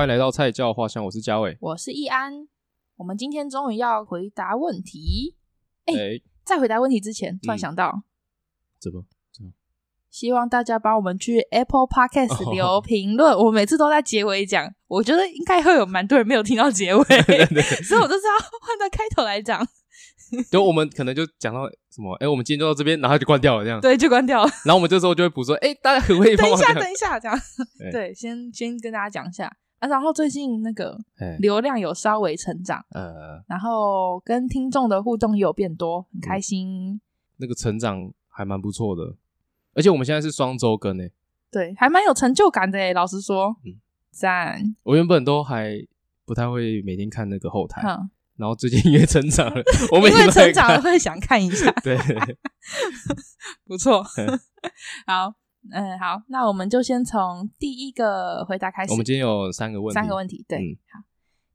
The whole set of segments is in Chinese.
欢迎来到菜教画像，我是嘉伟，我是易安。我们今天终于要回答问题。哎、欸，在回答问题之前，突然想到，嗯、怎么？希望大家帮我们去 Apple Podcast 留评论。哦、我每次都在结尾讲，我觉得应该会有蛮多人没有听到结尾，所以我就是要换到开头来讲。就我们可能就讲到什么，哎、欸，我们今天就到这边，然后就关掉了，这样。对，就关掉了。然后我们这时候就会补说，哎、欸，大家可不可以 等一下，等一下，这样。欸、对，先先跟大家讲一下啊。然后最近那个流量有稍微成长，呃，然后跟听众的互动也有变多，很开心。嗯、那个成长还蛮不错的，而且我们现在是双周更诶。对，还蛮有成就感的诶，老实说，嗯，赞。我原本都还不太会每天看那个后台。嗯然后最近因为成长了，我们因为成长了会想看一下，对，不错。好，嗯，好，那我们就先从第一个回答开始。我们今天有三个问题，三个问题，对，嗯、好。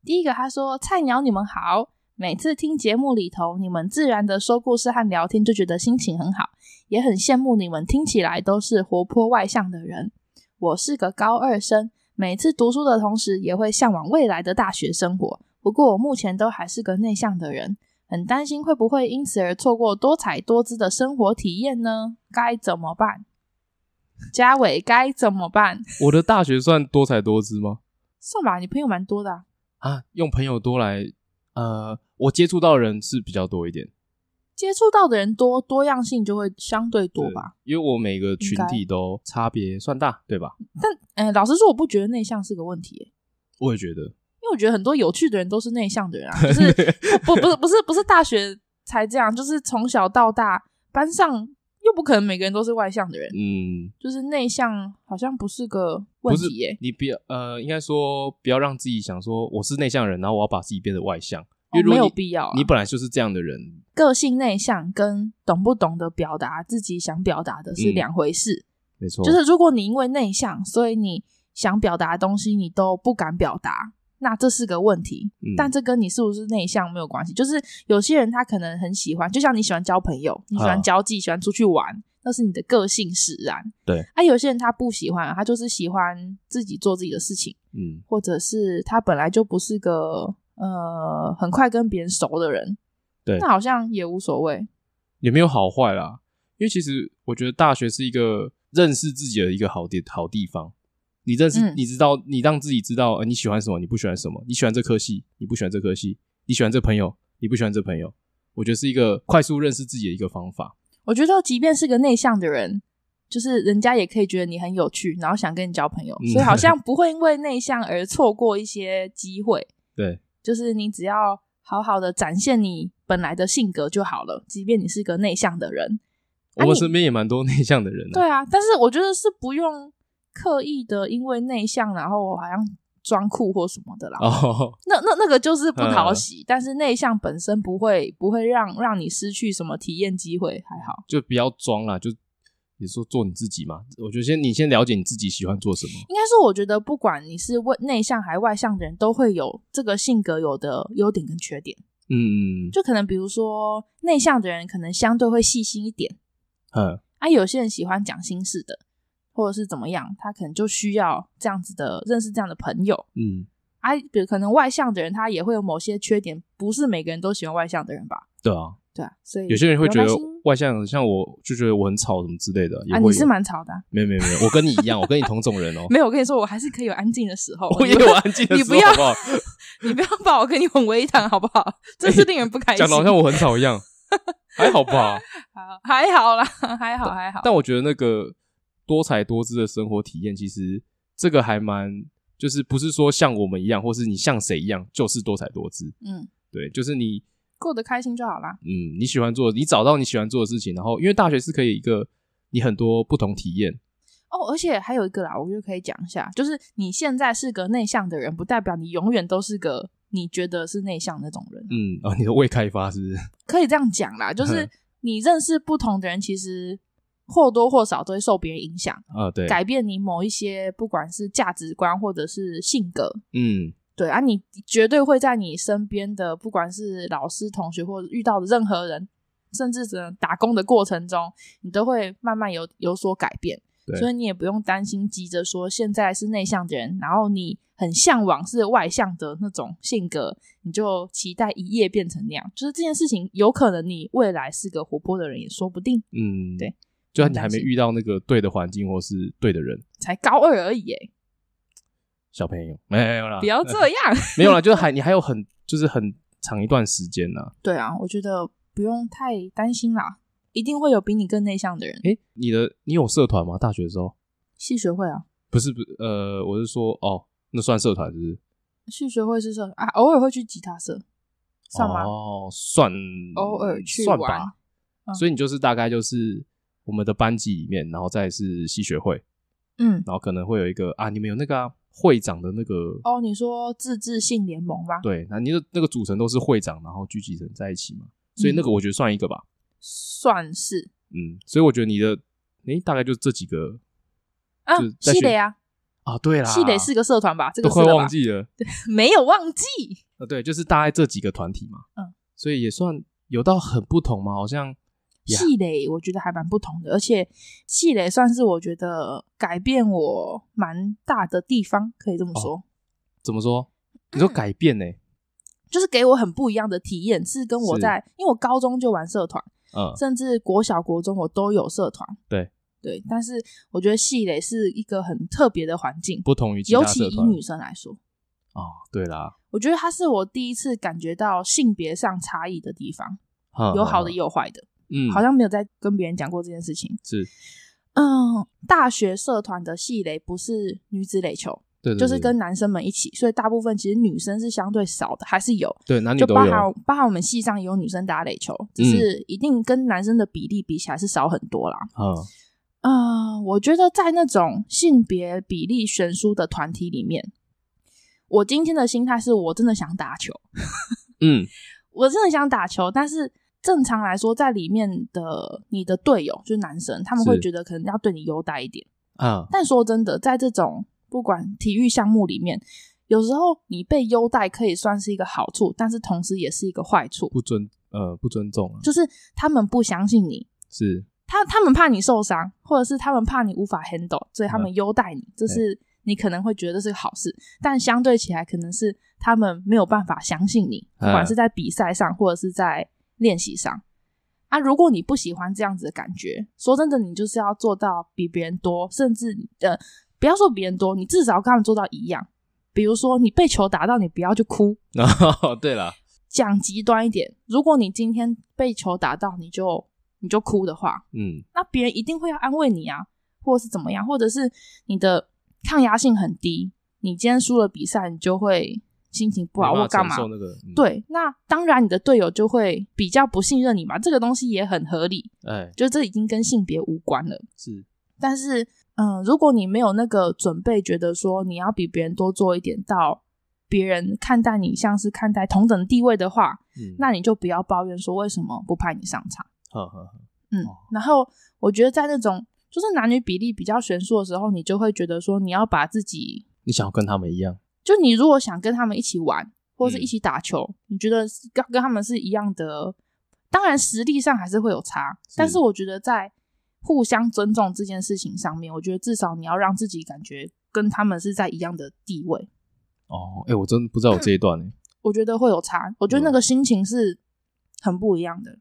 第一个他说：“菜鸟你们好，每次听节目里头你们自然的说故事和聊天，就觉得心情很好，也很羡慕你们听起来都是活泼外向的人。我是个高二生，每次读书的同时，也会向往未来的大学生活。”不过我目前都还是个内向的人，很担心会不会因此而错过多彩多姿的生活体验呢？该怎么办？嘉伟该怎么办？我的大学算多才多姿吗？算吧，你朋友蛮多的啊。啊，用朋友多来，呃，我接触到的人是比较多一点。接触到的人多，多样性就会相对多吧？因为我每个群体都差别算大，对吧？但，呃，老实说，我不觉得内向是个问题欸。我也觉得。因为我觉得很多有趣的人都是内向的人啊，就是不不是不是不是大学才这样，就是从小到大班上又不可能每个人都是外向的人，嗯，就是内向好像不是个问题耶。你不要呃，应该说不要让自己想说我是内向人，然后我要把自己变得外向，因为没有必要、啊。你本来就是这样的人，个性内向跟懂不懂得表达自己想表达的是两回事，嗯、没错。就是如果你因为内向，所以你想表达的东西你都不敢表达。那这是个问题，嗯、但这跟你是不是内向没有关系。就是有些人他可能很喜欢，就像你喜欢交朋友，你喜欢交际，啊、喜欢出去玩，那是你的个性使然。对，啊，有些人他不喜欢，他就是喜欢自己做自己的事情，嗯，或者是他本来就不是个呃很快跟别人熟的人，对，那好像也无所谓，也没有好坏啦。因为其实我觉得大学是一个认识自己的一个好地好地方。你认识，嗯、你知道，你让自己知道，呃，你喜欢什么，你不喜欢什么，你喜欢这科系，你不喜欢这科系，你喜欢这朋友，你不喜欢这朋友。我觉得是一个快速认识自己的一个方法。我觉得，即便是个内向的人，就是人家也可以觉得你很有趣，然后想跟你交朋友，所以好像 不会因为内向而错过一些机会。对，就是你只要好好的展现你本来的性格就好了，即便你是个内向的人。我们身边也蛮多内向的人。对啊，但是我觉得是不用。刻意的，因为内向，然后我好像装酷或什么的啦。哦，那那那个就是不讨喜。嗯、但是内向本身不会不会让让你失去什么体验机会，还好。就不要装啦，就你说做你自己嘛。我觉得先你先了解你自己喜欢做什么。应该是，我觉得不管你是外内向还是外向的人，都会有这个性格有的优点跟缺点。嗯，就可能比如说内向的人可能相对会细心一点。嗯，啊，有些人喜欢讲心事的。或者是怎么样，他可能就需要这样子的认识这样的朋友。嗯，哎、啊，比如可能外向的人，他也会有某些缺点，不是每个人都喜欢外向的人吧？对啊，对啊，所以有些人会觉得外向，像我就觉得我很吵什么之类的。啊，你是蛮吵的。没有没有没有，我跟你一样，我跟你同种人哦。没有，我跟你说，我还是可以有安静的时候。我也有安静的时候，你不要，好不好？你不要把我跟你混为一谈，好不好？真是令人不开心。讲的好像我很吵一样，还好吧？好，还好啦，还好还好。但我觉得那个。多彩多姿的生活体验，其实这个还蛮，就是不是说像我们一样，或是你像谁一样，就是多彩多姿。嗯，对，就是你过得开心就好啦。嗯，你喜欢做，你找到你喜欢做的事情，然后因为大学是可以一个你很多不同体验。哦，而且还有一个啦，我觉得可以讲一下，就是你现在是个内向的人，不代表你永远都是个你觉得是内向那种人。嗯，哦，你的未开发是不是？可以这样讲啦，就 是你认识不同的人，其实。或多或少都会受别人影响啊，对，改变你某一些不管是价值观或者是性格，嗯，对啊，你绝对会在你身边的不管是老师、同学或者遇到的任何人，甚至是打工的过程中，你都会慢慢有有所改变。所以你也不用担心急着说现在是内向的人，然后你很向往是外向的那种性格，你就期待一夜变成那样。就是这件事情，有可能你未来是个活泼的人也说不定。嗯，对，就你还没遇到那个对的环境或是对的人，才高二而已，耶。小朋友没有啦，不要这样，没有啦，就是还你还有很就是很长一段时间呢。对啊，我觉得不用太担心啦，一定会有比你更内向的人。诶，你的你有社团吗？大学的时候？系学会啊？不是不是，呃，我是说哦，那算社团是不是？系学会是社啊，偶尔会去吉他社，算吗？哦，算，偶尔去算吧。嗯。所以你就是大概就是我们的班级里面，然后再是系学会，嗯，然后可能会有一个啊，你们有那个啊。会长的那个哦，你说自治性联盟吧？对，那你的那个组成都是会长，然后聚集成在一起嘛，所以那个我觉得算一个吧，算是，嗯，所以我觉得你的诶大概就这几个啊，系的呀，啊，对啦，系得是个社团吧？这个都快忘记了，没有忘记，啊，对，就是大概这几个团体嘛，嗯，所以也算有到很不同嘛，好像。系垒我觉得还蛮不同的，而且系垒算是我觉得改变我蛮大的地方，可以这么说。哦、怎么说？你说改变呢、欸？就是给我很不一样的体验，是跟我在，因为我高中就玩社团，嗯，甚至国小、国中我都有社团。对对，但是我觉得系垒是一个很特别的环境，不同于尤其以女生来说。哦，对啦，我觉得它是我第一次感觉到性别上差异的地方，嗯、有好的也有坏的。嗯，好像没有在跟别人讲过这件事情。是，嗯，大学社团的系垒不是女子垒球，对，对，对，就是跟男生们一起，所以大部分其实女生是相对少的，还是有，对，男女都有。就包含包含我们系上也有女生打垒球，只是一定跟男生的比例比起来是少很多啦。嗯，嗯，我觉得在那种性别比例悬殊的团体里面，我今天的心态是我真的想打球。嗯，我真的想打球，但是。正常来说，在里面的你的队友就是男生，他们会觉得可能要对你优待一点啊。但说真的，在这种不管体育项目里面，有时候你被优待可以算是一个好处，但是同时也是一个坏处。不尊呃不尊重啊，就是他们不相信你，是他他们怕你受伤，或者是他们怕你无法 handle，所以他们优待你，啊，这是你可能会觉得是个好事，但相对起来可能是他们没有办法相信你，不管是在比赛上或者是在。练习上啊，如果你不喜欢这样子的感觉，说真的，你就是要做到比别人多，甚至呃，不要说别人多，你至少要跟他们做到一样。比如说，你被球打到，你不要去哭。哦，对了，讲极端一点，如果你今天被球打到，你就你就哭的话，嗯，那别人一定会要安慰你啊，或者是怎么样，或者是你的抗压性很低，你今天输了比赛，你就会。心情不好或干嘛？那个嗯、对，那当然你的队友就会比较不信任你嘛。这个东西也很合理，哎，就这已经跟性别无关了。是，但是，嗯，如果你没有那个准备，觉得说你要比别人多做一点，到别人看待你像是看待同等地位的话，嗯，那你就不要抱怨说为什么不派你上场。呵呵呵，嗯，然后我觉得在那种就是男女比例比较悬殊的时候，你就会觉得说你要把自己，你想要跟他们一样。就你如果想跟他们一起玩，或是一起打球，嗯、你觉得跟跟他们是一样的，当然实力上还是会有差，但是我觉得在互相尊重这件事情上面，我觉得至少你要让自己感觉跟他们是在一样的地位。哦，哎、欸，我真的不知道有这一段呢。我觉得会有差，我觉得那个心情是很不一样的。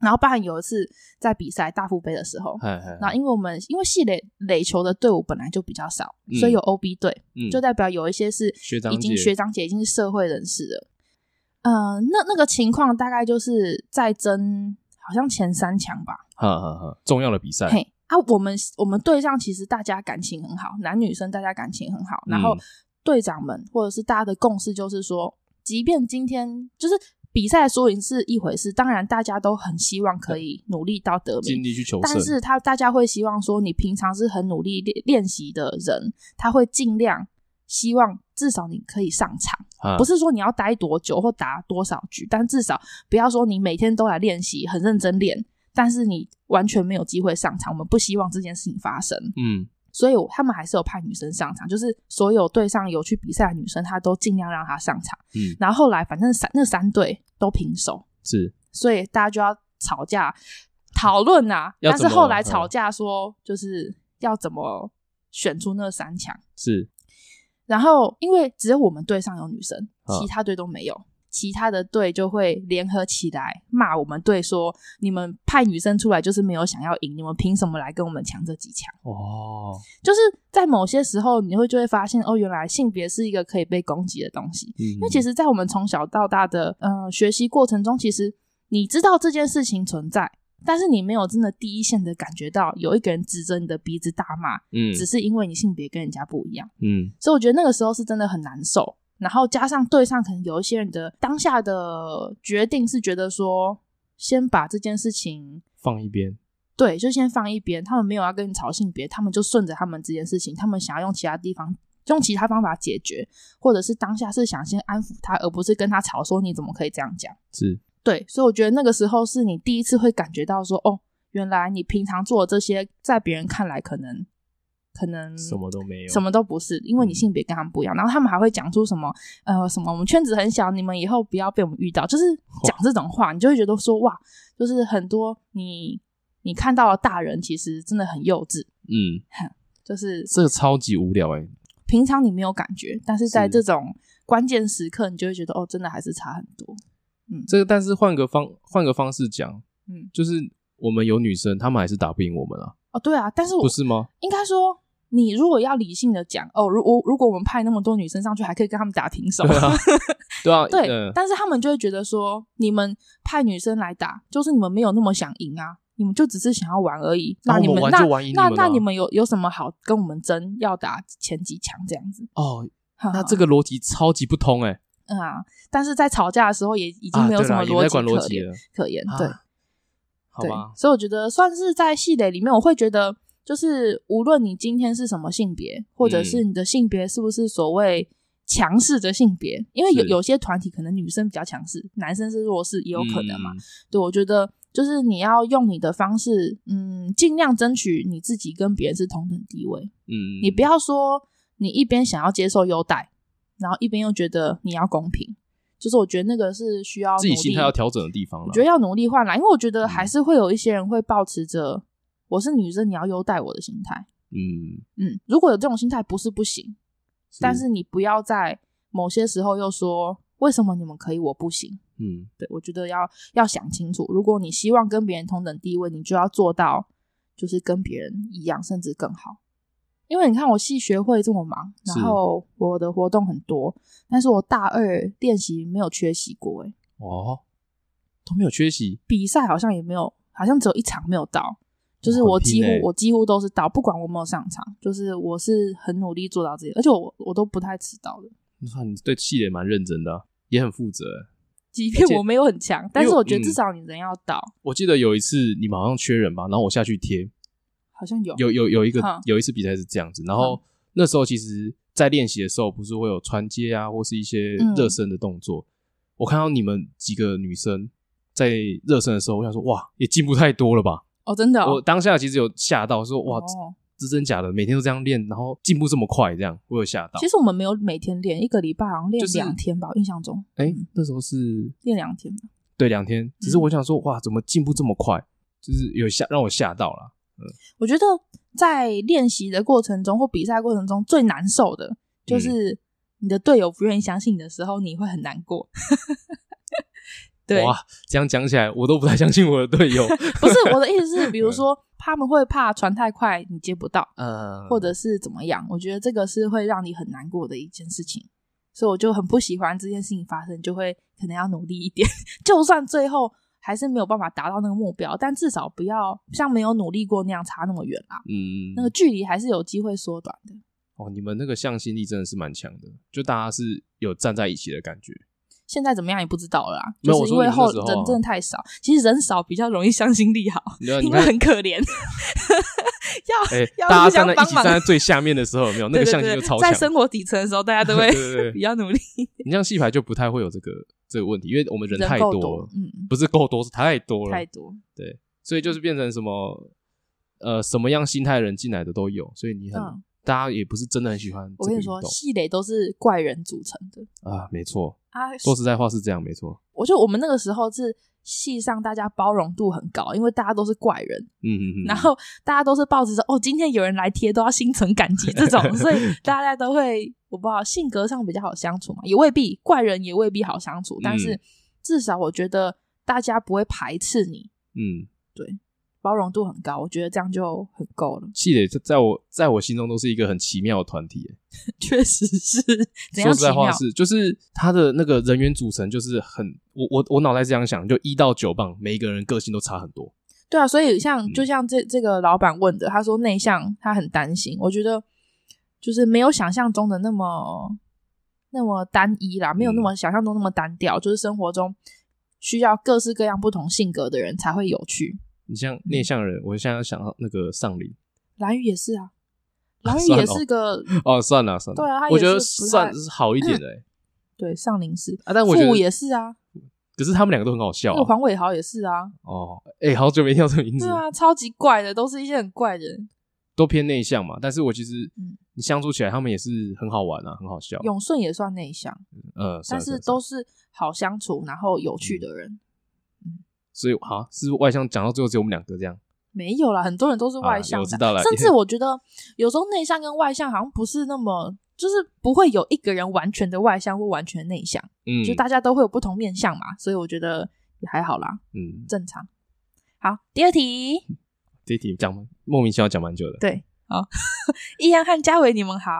然后，包含有一次在比赛大腹杯的时候，那因为我们因为系垒垒球的队伍本来就比较少，嗯、所以有 OB 队，嗯、就代表有一些是已经学长姐已经是社会人士了。呃，那那个情况大概就是在争好像前三强吧，哈哈哈，重要的比赛。嘿啊，我们我们队上其实大家感情很好，男女生大家感情很好。然后队长们或者是大家的共识就是说，即便今天就是。比赛输赢是一回事，当然大家都很希望可以努力到得名，尽力去求胜。但是他大家会希望说，你平常是很努力练练习的人，他会尽量希望至少你可以上场，啊、不是说你要待多久或打多少局，但至少不要说你每天都来练习，很认真练，但是你完全没有机会上场。我们不希望这件事情发生。嗯。所以他们还是有派女生上场，就是所有队上有去比赛的女生，她都尽量让她上场。嗯，然后后来反正三那三队都平手，是，所以大家就要吵架讨论呐。但是后来吵架说，就是要怎么选出那三强。是，然后因为只有我们队上有女生，啊其他队都没有。其他的队就会联合起来骂我们队，说你们派女生出来就是没有想要赢，你们凭什么来跟我们抢这几强？哦，就是在某些时候，你会就会发现，哦，原来性别是一个可以被攻击的东西。嗯，因为其实，在我们从小到大的呃学习过程中，其实你知道这件事情存在，但是你没有真的第一线的感觉到有一个人指着你的鼻子大骂，嗯，只是因为你性别跟人家不一样。嗯，所以我觉得那个时候是真的很难受。然后加上对上可能有一些人的当下的决定是觉得说，先把这件事情放一边，对，就先放一边。他们没有要跟你吵性别，他们就顺着他们这件事情，他们想要用其他地方用其他方法解决，或者是当下是想先安抚他，而不是跟他吵说你怎么可以这样讲。是，对，所以我觉得那个时候是你第一次会感觉到说，哦，原来你平常做的这些，在别人看来可能。可能什么都没有，什么都不是，因为你性别跟他们不一样。嗯、然后他们还会讲出什么呃什么，我们圈子很小，你们以后不要被我们遇到，就是讲这种话，你就会觉得说哇，就是很多你你看到的大人其实真的很幼稚，嗯，就是这个超级无聊哎、欸。平常你没有感觉，但是在这种关键时刻，你就会觉得哦，真的还是差很多。嗯，这个但是换个方换个方式讲，嗯，就是我们有女生，他们还是打不赢我们啊。哦，对啊，但是我不是吗？应该说，你如果要理性的讲，哦，如我如果我们派那么多女生上去，还可以跟他们打平手，对啊，对啊，对。嗯、但是他们就会觉得说，你们派女生来打，就是你们没有那么想赢啊，你们就只是想要玩而已。那你们，那那那你们有有什么好跟我们争？要打前几强这样子？哦，那这个逻辑超级不通哎、欸。嗯啊，但是在吵架的时候，也已经没有什么逻辑可言、啊、可言，对。好吧，所以我觉得算是在系垒里面，我会觉得就是无论你今天是什么性别，或者是你的性别是不是所谓强势的性别，因为有有些团体可能女生比较强势，男生是弱势，也有可能嘛。嗯、对，我觉得就是你要用你的方式，嗯，尽量争取你自己跟别人是同等地位。嗯，你不要说你一边想要接受优待，然后一边又觉得你要公平。就是我觉得那个是需要自己心态要调整的地方了。我觉得要努力换来，因为我觉得还是会有一些人会抱持着我是女生，你要优待我的心态。嗯嗯，如果有这种心态不是不行，是，但是你不要在某些时候又说为什么你们可以我不行。嗯，对，我觉得要要想清楚，如果你希望跟别人同等地位，你就要做到就是跟别人一样，甚至更好。因为你看我系学会这么忙，然后我的活动很多，但是我大二练习没有缺席过，诶哦，都没有缺席，比赛好像也没有，好像只有一场没有到，就是我几乎、欸、我几乎都是到，不管我没有上场，就是我是很努力做到这些，而且我我都不太迟到的。你看你对系也蛮认真的，也很负责，即便我没有很强，但是我觉得至少你人要到。我记得有一次你们好像缺人吧，然后我下去贴。好像有有有有一个有一次比赛是这样子，然后那时候其实，在练习的时候，不是会有穿接啊，或是一些热身的动作。我看到你们几个女生在热身的时候，我想说，哇，也进步太多了吧？哦，真的，我当下其实有吓到，说，哇，是真假的？每天都这样练，然后进步这么快，这样我有吓到。其实我们没有每天练，一个礼拜好像练两天吧，印象中。哎，那时候是练两天，对，两天。只是我想说，哇，怎么进步这么快？就是有吓让我吓到了。我觉得在练习的过程中或比赛过程中最难受的就是你的队友不愿意相信你的时候，你会很难过。对，哇，这样讲起来，我都不太相信我的队友。不是我的意思是，比如说他们会怕传太快你接不到，呃，或者是怎么样？我觉得这个是会让你很难过的一件事情，所以我就很不喜欢这件事情发生，就会可能要努力一点，就算最后。还是没有办法达到那个目标，但至少不要像没有努力过那样差那么远啦。嗯，那个距离还是有机会缩短的。哦，你们那个向心力真的是蛮强的，就大家是有站在一起的感觉。现在怎么样也不知道了啦，就是因为后人真的太少。其实人少比较容易向心力好，因为很可怜。要、欸、要大家站在一起站在最下面的时候，有没有 那个向心力就超强？在生活底层的时候，大家都会 比较努力。你像戏牌就不太会有这个。这个问题，因为我们人太多了，多嗯，不是够多，是太多了，太多，对，所以就是变成什么，呃，什么样心态的人进来的都有，所以你很，嗯、大家也不是真的很喜欢。我跟你说，系雷都是怪人组成的啊，没错啊，说实在话是这样，没错。我觉得我们那个时候是系上大家包容度很高，因为大家都是怪人，嗯嗯嗯，然后大家都是抱着说哦，今天有人来贴都要心存感激这种，所以 大家都会我不知道性格上比较好相处嘛，也未必怪人也未必好相处，但是至少我觉得大家不会排斥你，嗯，对。包容度很高，我觉得这样就很够了。系列在我在我心中都是一个很奇妙的团体，确实是。怎样说实在话是，就是他的那个人员组成就是很，我我我脑袋这样想，就一到九磅，每一个人个性都差很多。对啊，所以像就像这这个老板问的，他说内向，他很担心。我觉得就是没有想象中的那么那么单一啦，没有那么想象中那么单调，就是生活中需要各式各样不同性格的人才会有趣。你像内向人，我现在想到那个上林，蓝宇也是啊，蓝宇 也是个哦，算了算了，对啊，我觉得算是好一点的，对，上林寺啊，但我觉得也是啊，可是他们两个都很好笑，黄伟豪也是啊，哦，哎，好久没听到这个名字，对啊，超级怪的，都是一些很怪的人，都偏内向嘛，但是我其实你相处起来，他们也是很好玩啊，很好笑。永顺也算内向，呃，但是都是好相处，然后有趣的人。嗯。所以啊，是外向，讲到最后只有我们两个这样，没有啦，很多人都是外向的，啊、我知道了。甚至 我觉得有时候内向跟外向好像不是那么，就是不会有一个人完全的外向或完全内向，嗯，就大家都会有不同面向嘛，所以我觉得也还好啦，嗯，正常。好，第二题，第一题讲莫名其妙讲蛮久的，对。好，易安和嘉伟，你们好。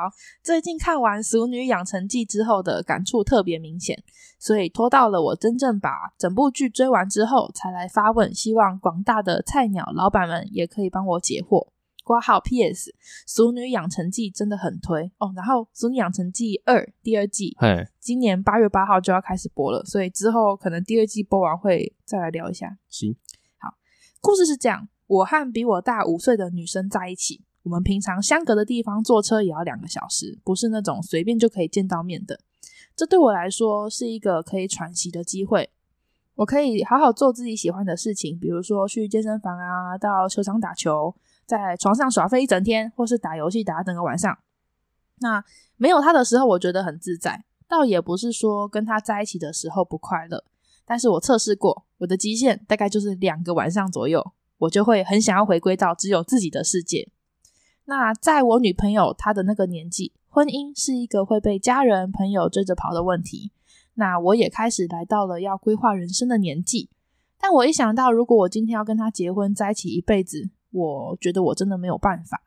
最近看完《俗女养成记》之后的感触特别明显，所以拖到了我真正把整部剧追完之后才来发问，希望广大的菜鸟老板们也可以帮我解惑。括号 P.S.《俗女养成记》真的很推哦。然后《俗女养成记二》第二季，今年八月八号就要开始播了，所以之后可能第二季播完会再来聊一下。行，好，故事是这样：我和比我大五岁的女生在一起。我们平常相隔的地方坐车也要两个小时，不是那种随便就可以见到面的。这对我来说是一个可以喘息的机会，我可以好好做自己喜欢的事情，比如说去健身房啊，到球场打球，在床上耍废一整天，或是打游戏打整个晚上。那没有他的时候，我觉得很自在，倒也不是说跟他在一起的时候不快乐，但是我测试过，我的极限大概就是两个晚上左右，我就会很想要回归到只有自己的世界。那在我女朋友她的那个年纪，婚姻是一个会被家人朋友追着跑的问题。那我也开始来到了要规划人生的年纪。但我一想到，如果我今天要跟他结婚在一起一辈子，我觉得我真的没有办法。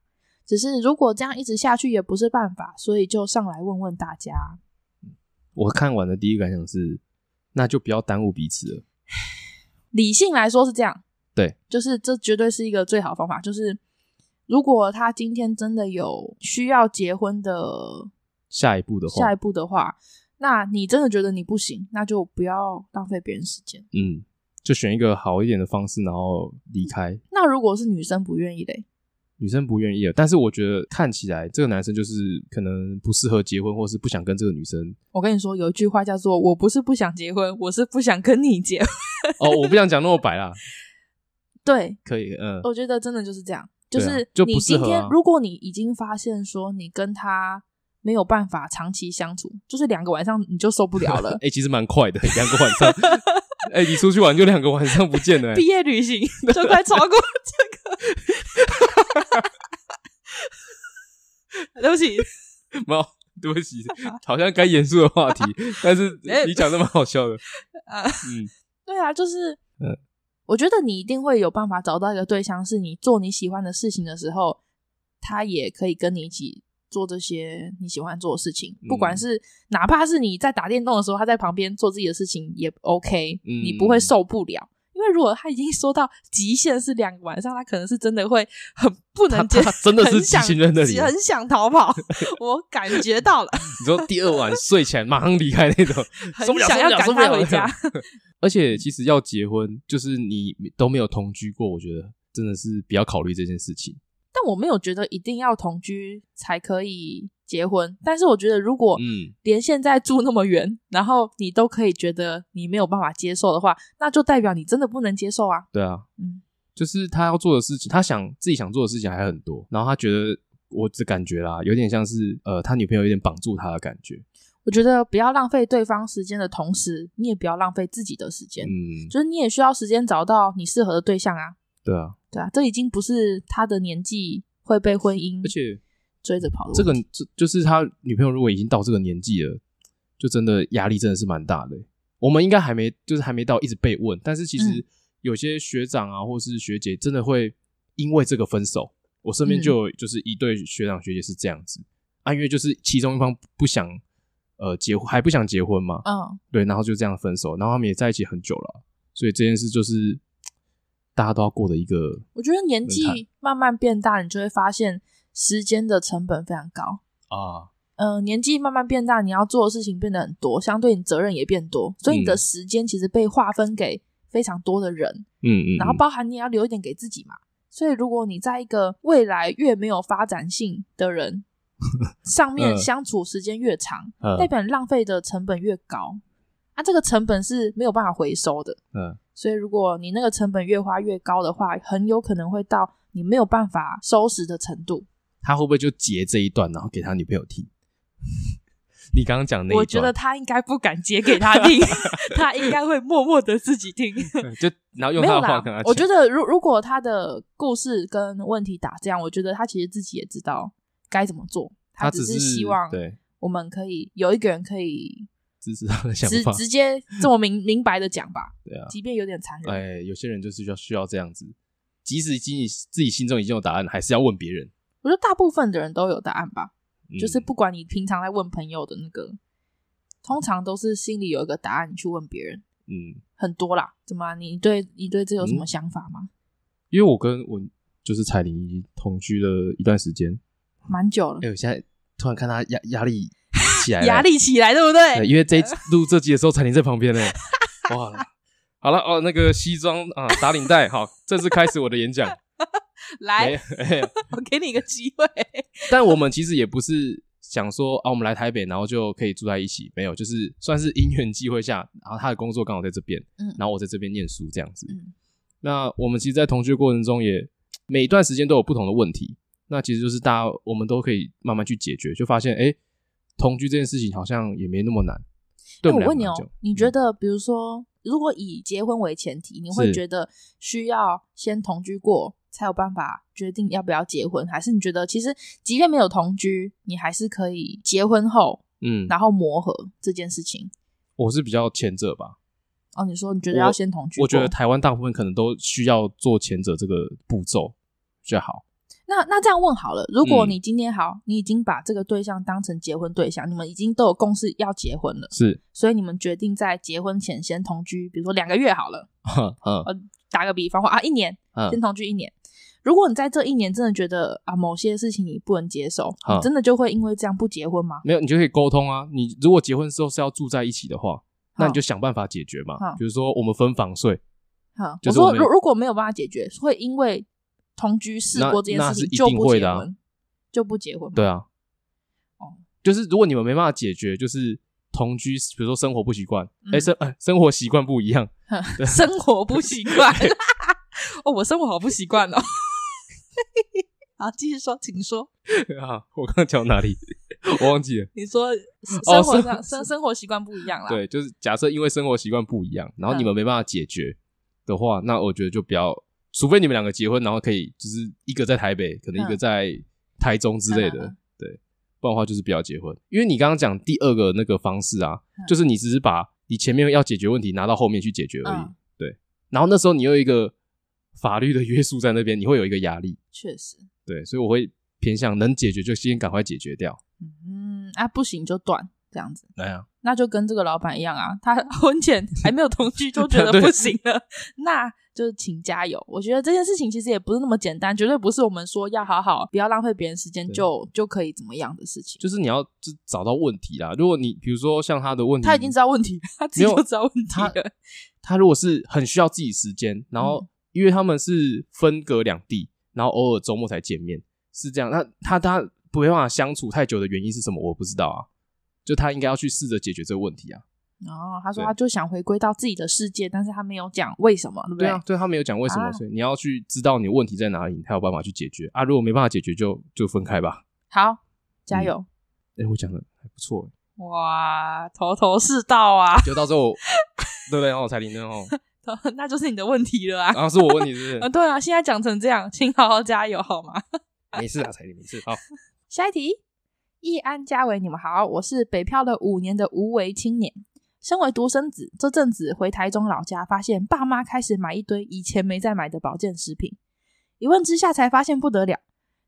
只是如果这样一直下去也不是办法，所以就上来问问大家。我看完的第一个感想是，那就不要耽误彼此了。理性来说是这样，对，就是这绝对是一个最好的方法，就是。如果他今天真的有需要结婚的下一步的话，下一步的话，那你真的觉得你不行，那就不要浪费别人时间。嗯，就选一个好一点的方式，然后离开。那如果是女生不愿意嘞？女生不愿意了，但是我觉得看起来这个男生就是可能不适合结婚，或是不想跟这个女生。我跟你说，有一句话叫做“我不是不想结婚，我是不想跟你结婚”。哦，我不想讲那么白啦。对，可以，嗯，我觉得真的就是这样。就是你今天，如果你已经发现说你跟他没有办法长期相处，就是两个晚上你就受不了了。哎、欸，其实蛮快的，两个晚上。哎、欸，你出去玩就两个晚上不见了。毕业旅行就快超过这个。对不起，没有，对不起，好像该严肃的话题，但是你讲那么好笑的。啊嗯，对啊，就是嗯。我觉得你一定会有办法找到一个对象，是你做你喜欢的事情的时候，他也可以跟你一起做这些你喜欢做的事情。不管是哪怕是你在打电动的时候，他在旁边做自己的事情也 OK，你不会受不了。因为如果他已经说到极限是两个晚上，他可能是真的会很不能接受，真的是极限在那里，很想逃跑。我感觉到了。你说第二晚睡前马上离开那种，很想要赶他回家。而且其实要结婚，就是你都没有同居过，我觉得真的是比较考虑这件事情。但我没有觉得一定要同居才可以结婚。但是我觉得，如果嗯连现在住那么远，然后你都可以觉得你没有办法接受的话，那就代表你真的不能接受啊。对啊，嗯，就是他要做的事情，他想自己想做的事情还很多，然后他觉得我只感觉啦，有点像是呃他女朋友有点绑住他的感觉。我觉得不要浪费对方时间的同时，你也不要浪费自己的时间。嗯，就是你也需要时间找到你适合的对象啊。对啊，对啊，这已经不是他的年纪会被婚姻而且追着跑的。这个这就是他女朋友如果已经到这个年纪了，就真的压力真的是蛮大的。我们应该还没就是还没到一直被问，但是其实有些学长啊或是学姐真的会因为这个分手。我身边就有就是一对学长学姐是这样子。啊，因为就是其中一方不想，呃，结婚还不想结婚嘛，嗯，对，然后就这样分手，然后他们也在一起很久了，所以这件事就是大家都要过的一个。我觉得年纪慢慢变大，你就会发现时间的成本非常高啊。嗯、呃，年纪慢慢变大，你要做的事情变得很多，相对你责任也变多，所以你的时间其实被划分给非常多的人，嗯嗯，然后包含你也要留一点给自己嘛。所以如果你在一个未来越没有发展性的人。上面相处时间越长，呃、代表浪费的成本越高。啊，这个成本是没有办法回收的。嗯、呃，所以如果你那个成本越花越高的话，很有可能会到你没有办法收拾的程度。他会不会就截这一段，然后给他女朋友听？你刚刚讲那一段，我觉得他应该不敢截给他听，他应该会默默的自己听。就然后用他的话跟他讲。我觉得，如如果他的故事跟问题打这样，我觉得他其实自己也知道。该怎么做？他只是希望对我们可以有一个人可以支持他的想法，直直接这么明明白的讲吧。对啊，即便有点残忍。哎，有些人就是需要需要这样子，即使自己自己心中已经有答案，还是要问别人。我觉得大部分的人都有答案吧，嗯、就是不管你平常在问朋友的那个，通常都是心里有一个答案，你去问别人。嗯，很多啦。怎么？你对你对这有什么想法吗？嗯、因为我跟我就是彩玲同居了一段时间。蛮久了，哎、欸，我现在突然看他压压力起来，压力起来，对不对？对因为这 录这集的时候，彩玲在旁边呢。哇，好了哦，那个西装啊，打领带，好，正式开始我的演讲。来，我给你一个机会。但我们其实也不是想说啊，我们来台北，然后就可以住在一起，没有，就是算是因缘际会下，然后他的工作刚好在这边，嗯，然后我在这边念书这样子。嗯，那我们其实，在同居过程中，也每一段时间都有不同的问题。那其实就是大家，我们都可以慢慢去解决，就发现，哎，同居这件事情好像也没那么难。对我，我问你哦，你觉得，比如说，如果以结婚为前提，你会觉得需要先同居过才有办法决定要不要结婚，还是你觉得其实即便没有同居，你还是可以结婚后，嗯，然后磨合这件事情？我是比较前者吧。哦，你说你觉得要先同居？我，我觉得台湾大部分可能都需要做前者这个步骤比较好。那那这样问好了，如果你今天好，嗯、你已经把这个对象当成结婚对象，你们已经都有共识要结婚了，是，所以你们决定在结婚前先同居，比如说两个月好了，呃，打个比方话啊，一年，先同居一年。如果你在这一年真的觉得啊，某些事情你不能接受，你真的就会因为这样不结婚吗？没有，你就可以沟通啊。你如果结婚之后是要住在一起的话，那你就想办法解决嘛。比如说我们分房睡，好，就是我说如如果没有办法解决，会因为。同居试过这件事情就不结婚，就不结婚。对啊，哦，就是如果你们没办法解决，就是同居，比如说生活不习惯，哎生哎生活习惯不一样，生活不习惯。哦，我生活好不习惯哦。好，继续说，请说。啊，我刚刚讲哪里？我忘记了。你说生活上生生活习惯不一样啦。对，就是假设因为生活习惯不一样，然后你们没办法解决的话，那我觉得就不要。除非你们两个结婚，然后可以就是一个在台北，可能一个在台中之类的，嗯、对，不然的话就是不要结婚。因为你刚刚讲第二个那个方式啊，嗯、就是你只是把你前面要解决问题拿到后面去解决而已，嗯、对。然后那时候你有一个法律的约束在那边，你会有一个压力。确实，对，所以我会偏向能解决就先赶快解决掉。嗯，啊，不行就断。这样子，对啊，那就跟这个老板一样啊，他 婚前还没有同居就觉得 不行了，那就是请加油。我觉得这件事情其实也不是那么简单，绝对不是我们说要好好不要浪费别人时间就就可以怎么样的事情。就是你要就找到问题啦。如果你比如说像他的问题，他已经知道问题，他自己就知道问题了。他，他如果是很需要自己时间，然后因为他们是分隔两地，然后偶尔周末才见面，是这样。那他他不会办法相处太久的原因是什么？我不知道啊。就他应该要去试着解决这个问题啊！哦，他说他就想回归到自己的世界，但是他没有讲为什么，对不对？对啊，对他没有讲为什么，啊、所以你要去知道你的问题在哪里，你才有办法去解决啊！如果没办法解决就，就就分开吧。好，加油！哎、嗯欸，我讲的还不错，哇，头头是道啊！就到时候，对不对？然后彩铃，然后那就是你的问题了啊！然后是我问题，是不是？啊，对啊，现在讲成这样，请好好加油好吗？没事啊，彩铃，没事。好，下一题，易安、家伟，你们好，我是北漂了五年的无为青年，身为独生子，这阵子回台中老家，发现爸妈开始买一堆以前没在买的保健食品，一问之下才发现不得了。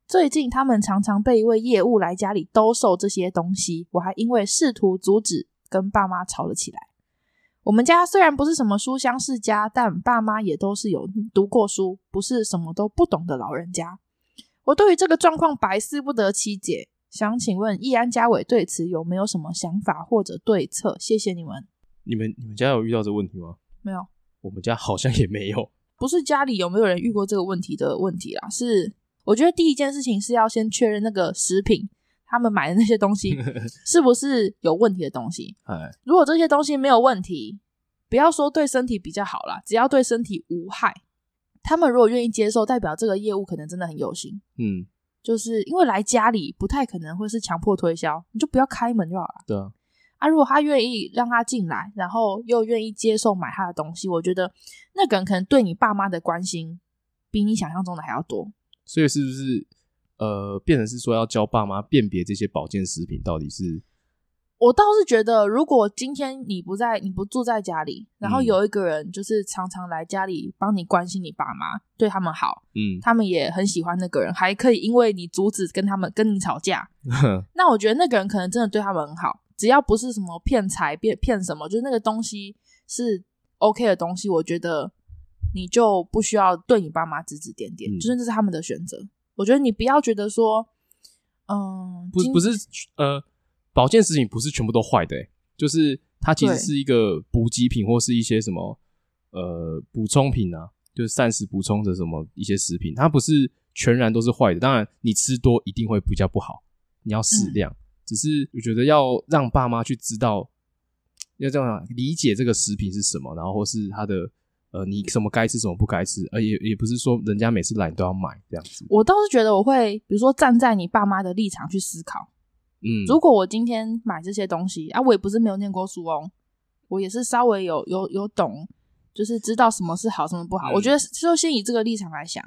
最近他们常常被一位业务来家里兜售这些东西，我还因为试图阻止，跟爸妈吵了起来。我们家虽然不是什么书香世家，但爸妈也都是有读过书，不是什么都不懂的老人家。我对于这个状况百思不得其解，想请问易安、家伟对此有没有什么想法或者对策？谢谢你们。你们你们家有遇到这个问题吗？没有，我们家好像也没有。不是家里有没有人遇过这个问题的问题啦，是。我觉得第一件事情是要先确认那个食品，他们买的那些东西 是不是有问题的东西。如果这些东西没有问题，不要说对身体比较好啦，只要对身体无害，他们如果愿意接受，代表这个业务可能真的很有心。嗯，就是因为来家里不太可能会是强迫推销，你就不要开门就好了。对啊，啊，如果他愿意让他进来，然后又愿意接受买他的东西，我觉得那个人可能对你爸妈的关心比你想象中的还要多。所以是不是呃，变成是说要教爸妈辨别这些保健食品到底是？我倒是觉得，如果今天你不在，你不住在家里，然后有一个人就是常常来家里帮你关心你爸妈，对他们好，嗯，他们也很喜欢那个人，还可以因为你阻止跟他们跟你吵架，那我觉得那个人可能真的对他们很好，只要不是什么骗财骗骗什么，就是那个东西是 OK 的东西，我觉得。你就不需要对你爸妈指指点点，嗯、就是这是他们的选择。我觉得你不要觉得说，嗯，不不是呃，保健食品不是全部都坏的，就是它其实是一个补给品或是一些什么呃补充品啊，就是膳食补充的什么一些食品，它不是全然都是坏的。当然，你吃多一定会比较不好，你要适量。嗯、只是我觉得要让爸妈去知道，要这样理解这个食品是什么，然后或是它的。呃，你什么该吃，什么不该吃，呃，也也不是说人家每次来你都要买这样子。我倒是觉得我会，比如说站在你爸妈的立场去思考。嗯，如果我今天买这些东西啊，我也不是没有念过书哦，我也是稍微有有有懂，就是知道什么是好，什么不好。嗯，我觉得就先以这个立场来想。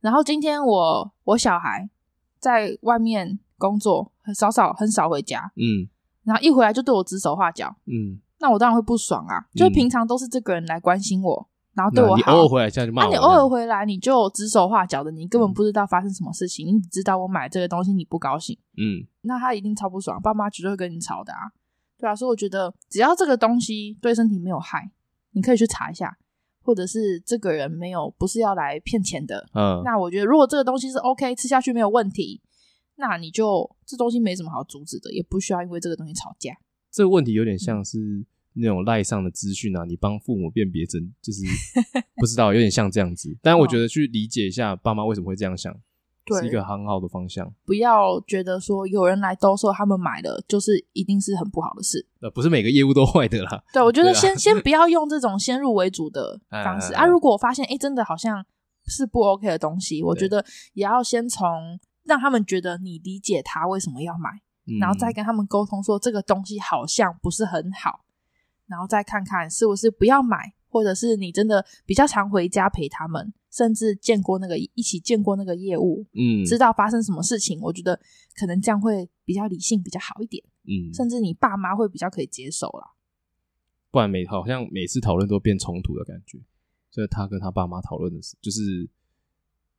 然后今天我我小孩在外面工作，很少少很少回家，嗯，然后一回来就对我指手画脚，嗯，那我当然会不爽啊。就平常都是这个人来关心我。然后对我好，你偶尔回来这样就骂我。那你偶尔回来，你就指手画脚的，你根本不知道发生什么事情，嗯、你只知道我买这个东西你不高兴，嗯，那他一定超不爽，爸妈绝对会跟你吵的啊，对啊，所以我觉得只要这个东西对身体没有害，你可以去查一下，或者是这个人没有不是要来骗钱的，嗯，那我觉得如果这个东西是 OK，吃下去没有问题，那你就这东西没什么好阻止的，也不需要因为这个东西吵架。这个问题有点像是。嗯那种赖上的资讯啊，你帮父母辨别真就是不知道，有点像这样子。但我觉得去理解一下爸妈为什么会这样想，对是一个很好的方向。不要觉得说有人来兜售，他们买的就是一定是很不好的事。呃，不是每个业务都坏的啦。对，我觉得先先 不要用这种先入为主的方式啊。如果我发现哎、欸，真的好像是不 OK 的东西，我觉得也要先从让他们觉得你理解他为什么要买，嗯、然后再跟他们沟通说这个东西好像不是很好。然后再看看是不是不要买，或者是你真的比较常回家陪他们，甚至见过那个一起见过那个业务，嗯，知道发生什么事情，我觉得可能这样会比较理性，比较好一点，嗯，甚至你爸妈会比较可以接受啦。不然每好像每次讨论都变冲突的感觉，所以他跟他爸妈讨论的是，就是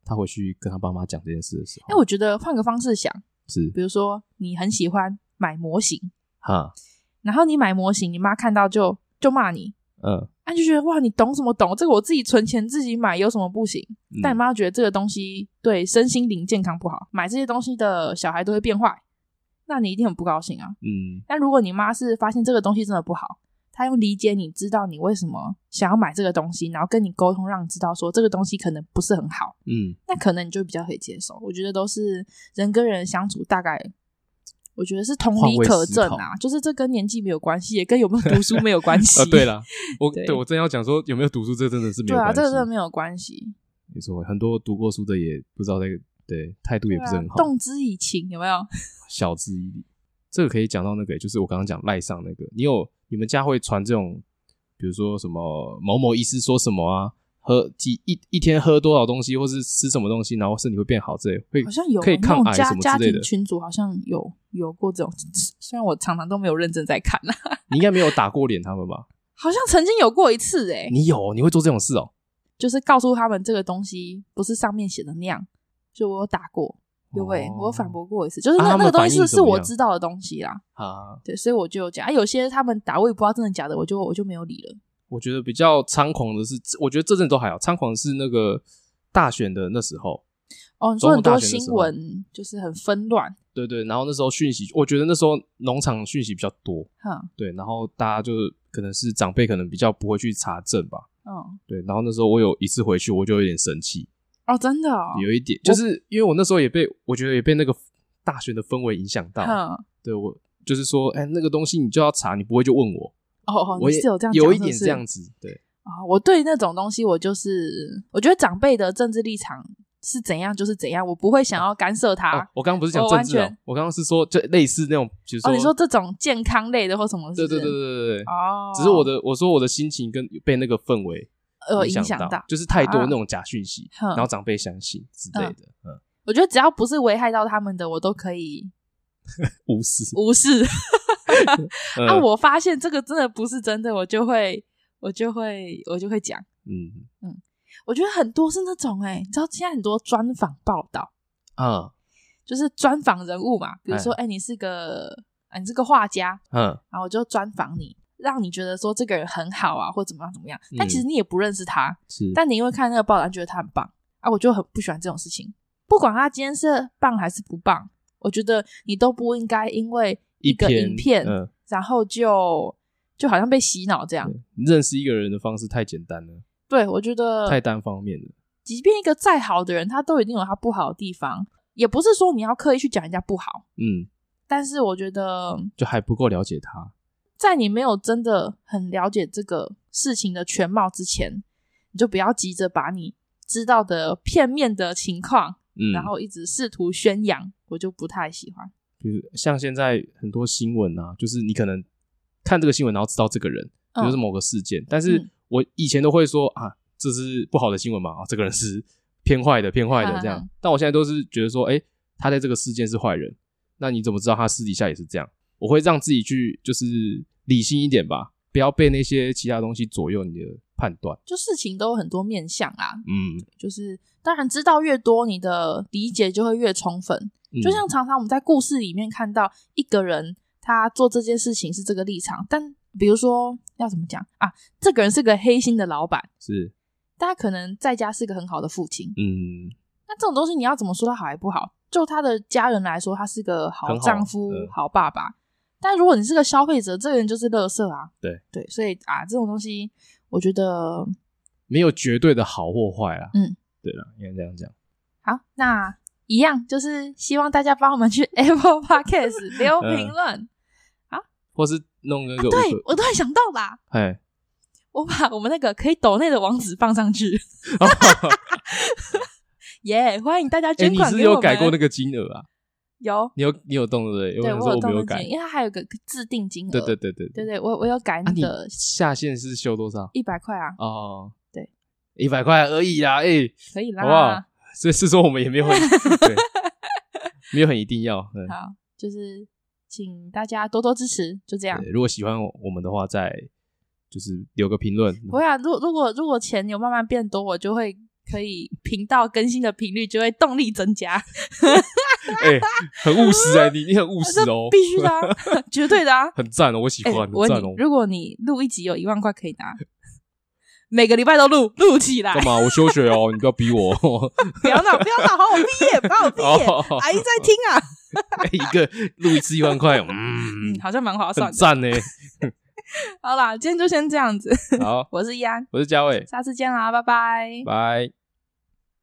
他回去跟他爸妈讲这件事的时候，哎，我觉得换个方式想，是，比如说你很喜欢买模型，哈。然后你买模型，你妈看到就就骂你，嗯，她就觉得哇，你懂什么懂？这个我自己存钱自己买有什么不行？嗯、但你妈觉得这个东西对身心灵健康不好，买这些东西的小孩都会变坏，那你一定很不高兴啊。嗯，但如果你妈是发现这个东西真的不好，她用理解你知道你为什么想要买这个东西，然后跟你沟通，让你知道说这个东西可能不是很好，嗯，那可能你就比较可以接受。我觉得都是人跟人相处大概。我觉得是同理可证啊，就是这跟年纪没有关系，也跟有没有读书没有关系。啊，对了，我对，对我真要讲说有没有读书，这真的是没有关系。对啊，这个真的没有关系。没错，很多读过书的也不知道那个，对态度也不是很好。动之以情有没有？晓之以理。这个可以讲到那个，就是我刚刚讲赖上那个，你有你们家会传这种，比如说什么某某医师说什么啊，喝几一一天喝多少东西，或是吃什么东西，然后身体会变好之类，会好像有可以抗癌什么之类的。家庭群组好像有有过这种，虽然我常常都没有认真在看呐。你应该没有打过脸他们吧？好像曾经有过一次诶、欸。你有？你会做这种事哦？就是告诉他们这个东西不是上面写的那样，就我有打过。有喂、欸，我有反驳过一次，就是那、啊、那个东西是是我知道的东西啦。啊，对，所以我就讲啊，有些他们打我也不知道真的假的，我就我就没有理了。我觉得比较猖狂的是，我觉得这阵都还好，猖狂的是那个大选的那时候。哦，你说很多新闻就是很纷乱。对对，然后那时候讯息，我觉得那时候农场讯息比较多。哈，对，然后大家就可能是长辈，可能比较不会去查证吧。嗯，对，然后那时候我有一次回去，我就有点生气。哦，真的哦，有一点，就是因为我那时候也被我觉得也被那个大选的氛围影响到。对，我就是说，哎，那个东西你就要查，你不会就问我。哦，我也是有这样，有一点这样子。对啊，我对那种东西，我就是我觉得长辈的政治立场是怎样就是怎样，我不会想要干涉他。我刚刚不是讲政治哦，我刚刚是说就类似那种，比如说你说这种健康类的或什么？对对对对对对。哦，只是我的我说我的心情跟被那个氛围。呃，影响到就是太多那种假讯息，然后长辈相信之类的。嗯，我觉得只要不是危害到他们的，我都可以无视无视。啊，我发现这个真的不是真的，我就会我就会我就会讲。嗯嗯，我觉得很多是那种哎，你知道现在很多专访报道啊，就是专访人物嘛，比如说哎，你是个你是个画家，嗯，然后我就专访你。让你觉得说这个人很好啊，或怎么样怎么样，但其实你也不认识他，是。但你因为看那个报道，觉得他很棒啊，我就很不喜欢这种事情。不管他今天是棒还是不棒，我觉得你都不应该因为一个影片，然后就就好像被洗脑这样。认识一个人的方式太简单了，对，我觉得太单方面了。即便一个再好的人，他都一定有他不好的地方，也不是说你要刻意去讲人家不好，嗯。但是我觉得就还不够了解他。在你没有真的很了解这个事情的全貌之前，你就不要急着把你知道的片面的情况，嗯，然后一直试图宣扬，我就不太喜欢。比如像现在很多新闻啊，就是你可能看这个新闻，然后知道这个人，比如是某个事件，嗯，但是我以前都会说啊，这是不好的新闻嘛，啊，这个人是偏坏的，偏坏的这样。但我现在都是觉得说，哎，他在这个事件是坏人，那你怎么知道他私底下也是这样？我会让自己去就是。理性一点吧，不要被那些其他东西左右你的判断。就事情都有很多面向啊，嗯，就是当然知道越多，你的理解就会越充分。嗯。就像常常我们在故事里面看到一个人，他做这件事情是这个立场，但比如说要怎么讲啊？这个人是个黑心的老板，是，大家可能在家是个很好的父亲，嗯，那这种东西你要怎么说他好还不好？就他的家人来说，他是个好丈夫、好，爸爸。但如果你是个消费者，这个人就是垃圾啊！对对，所以啊，这种东西我觉得没有绝对的好或坏啊。嗯，对了，应该这样讲。好，那一样就是希望大家帮我们去 Apple Podcast 留评论、嗯、啊，或是弄那个、啊。对，我突然想到啦，哎，我把我们那个可以抖内的网址放上去。耶、yeah，欢迎大家捐款。你是有改过那个金额啊？有你有你有动对不对？对，我有动没有改，因为它还有个自定金额。对对对对对对，我我有改那个下限是修多少？一百块啊！哦，对，一百块而已啦，哎，可以啦，好不好？所以是说我们也没有很 对，没有很一定要。好，就是请大家多多支持，就这样。如果喜欢我们的话，再就是留个评论。不会啊，如如果如果钱有慢慢变多，我就会可以频道更新的频率就会动力增加。哎、欸，很务实哎、欸，你你很务 实哦，必须的、啊，绝对的啊，很赞哦，我喜欢，欸、很赞哦。如果你录一集有一万块可以拿，每个礼拜都录录起来。干嘛？我休学哦，你不要逼我。不要闹，不要闹，好我毕业，好好毕业。阿姨在听啊。一个录一次一万块，嗯，好像蛮划算，赞呢。好啦，今天就先这样子。好，我是易安，我是嘉伟，下次见啦，拜拜，拜。